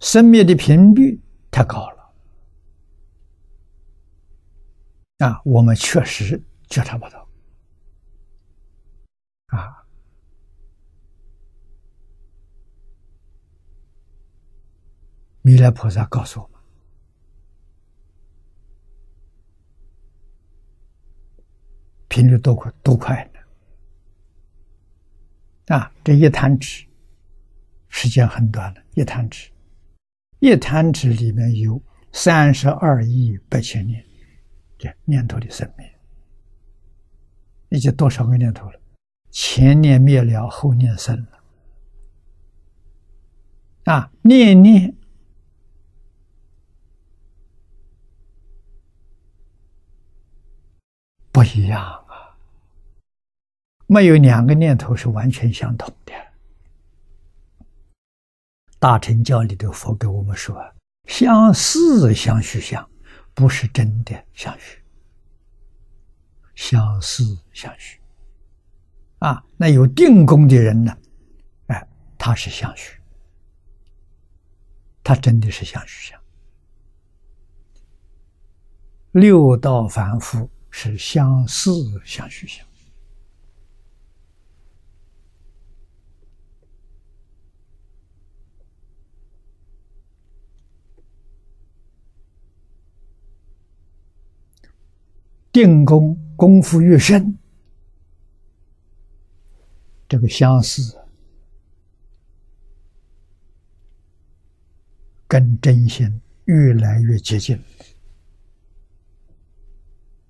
生灭的频率太高了啊！我们确实觉察不到啊！弥勒菩萨告诉我们，频率多快多快呢？啊，这一弹指，时间很短的，一弹指。一弹指里面有三十二亿八千年，这念头的生命，已经多少个念头了？前念灭了，后念生了。啊，念念不一样啊，没有两个念头是完全相同的。大乘教里的佛给我们说啊：“相似相续相，不是真的相续。相似相续，啊，那有定功的人呢？哎，他是相续，他真的是相续相。六道凡夫是相似相续相。”定功功夫越深，这个相似跟真心越来越接近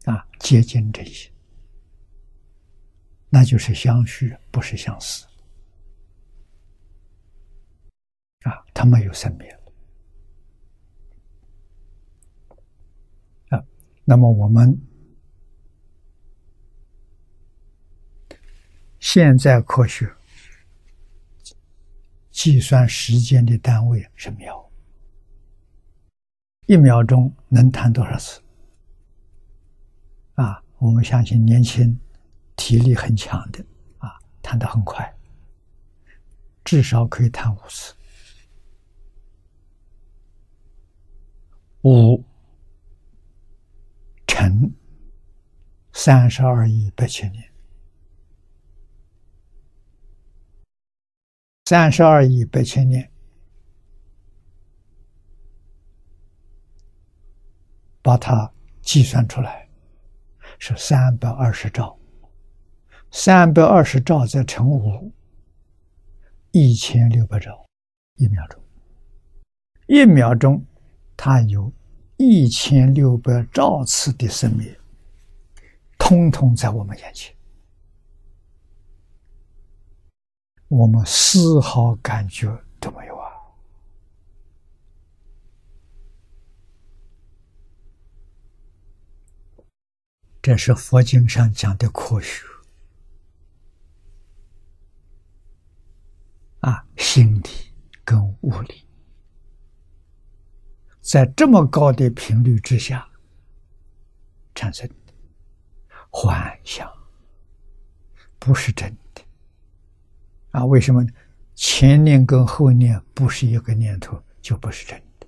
啊，接近真心，那就是相续，不是相似啊，他没有生灭啊。那么我们。现在科学计算时间的单位是秒，一秒钟能弹多少次？啊，我们相信年轻、体力很强的啊，弹得很快，至少可以弹五次。五乘三十二亿八千年。三十二亿八千年，把它计算出来是三百二十兆，三百二十兆再乘五，一千六百兆，一秒钟，一秒钟，它有一千六百兆次的生命，通通在我们眼前。我们丝毫感觉都没有啊！这是佛经上讲的科学啊，心理跟物理，在这么高的频率之下产生幻想，不是真的。啊，为什么呢前念跟后念不是一个念头，就不是真的，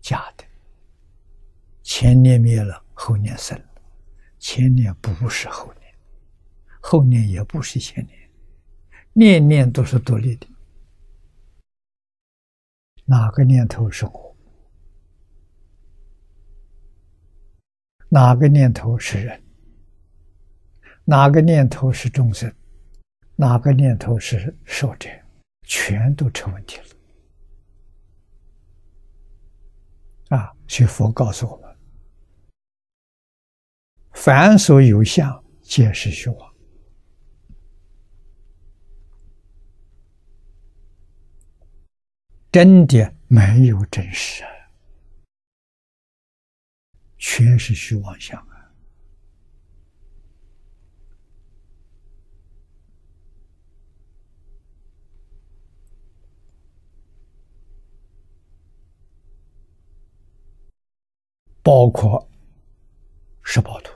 假的。前念灭了，后念生了，前念不是后念，后念也不是前念，念念都是独立的。哪个念头是我？哪个念头是人？哪个念头是众生？哪个念头是受者，全都成问题了啊！学佛告诉我们：凡所有相，皆是虚妄。真的没有真实，全是虚妄相。包括十报图，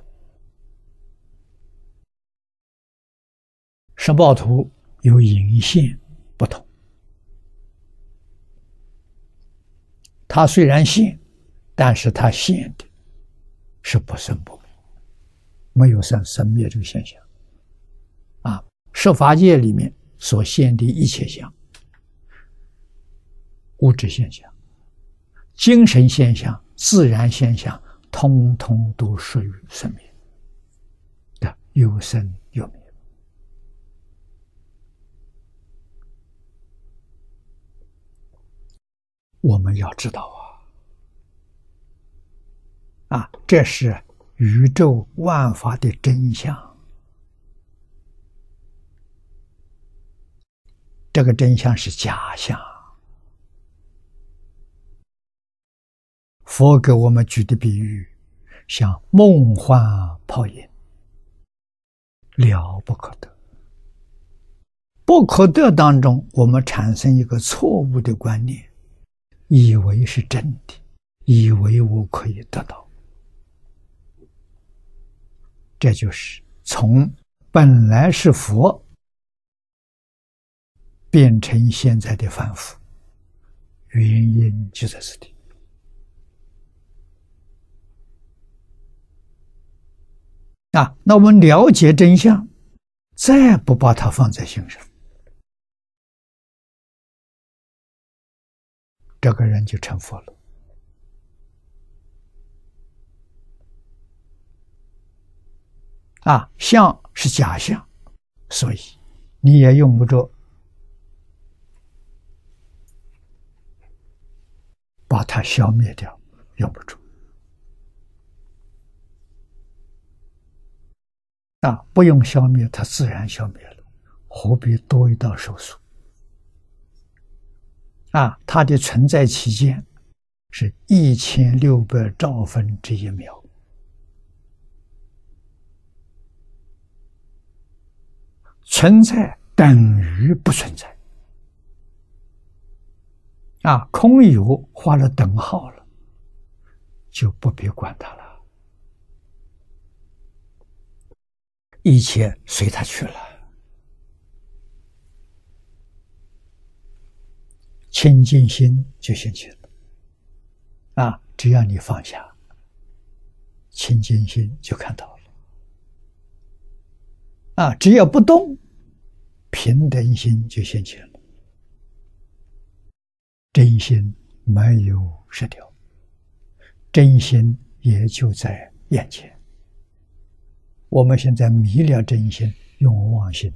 十报图有隐现不同它虽然现，但是它现的是不生不灭，没有生生灭这个现象。啊，设法界里面所现的一切相，物质现象、精神现象、自然现象，通通都属于生命的，有生有灭。我们要知道啊，啊，这是宇宙万法的真相。这个真相是假象。佛给我们举的比喻，像梦幻泡影，了不可得。不可得当中，我们产生一个错误的观念。以为是真的，以为我可以得到，这就是从本来是佛变成现在的凡夫，原因就在这里。啊，那我们了解真相，再不把它放在心上。这个人就成佛了。啊，相是假象，所以你也用不着把它消灭掉，用不着。啊，不用消灭，它自然消灭了，何必多一道手术？啊，它的存在期间是一千六百兆分之一秒，存在等于不存在。啊，空有画了等号了，就不必管它了，一切随他去了。清净心就现前了，啊！只要你放下，清净心就看到了，啊！只要不动，平等心就现前了，真心没有失掉，真心也就在眼前。我们现在迷了真心，用妄心，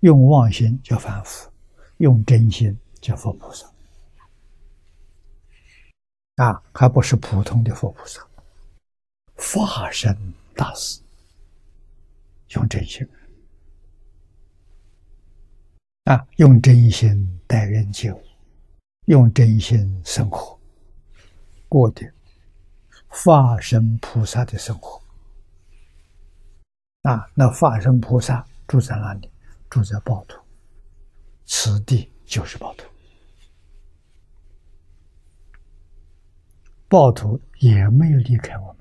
用妄心叫凡夫，用真心。叫佛菩萨。啊，还不是普通的佛菩萨，化身大师，用真心。啊，用真心待人接物，用真心生活，过的化身菩萨的生活。啊。那化身菩萨住在哪里？住在暴徒，此地就是暴徒。暴徒也没有离开我们。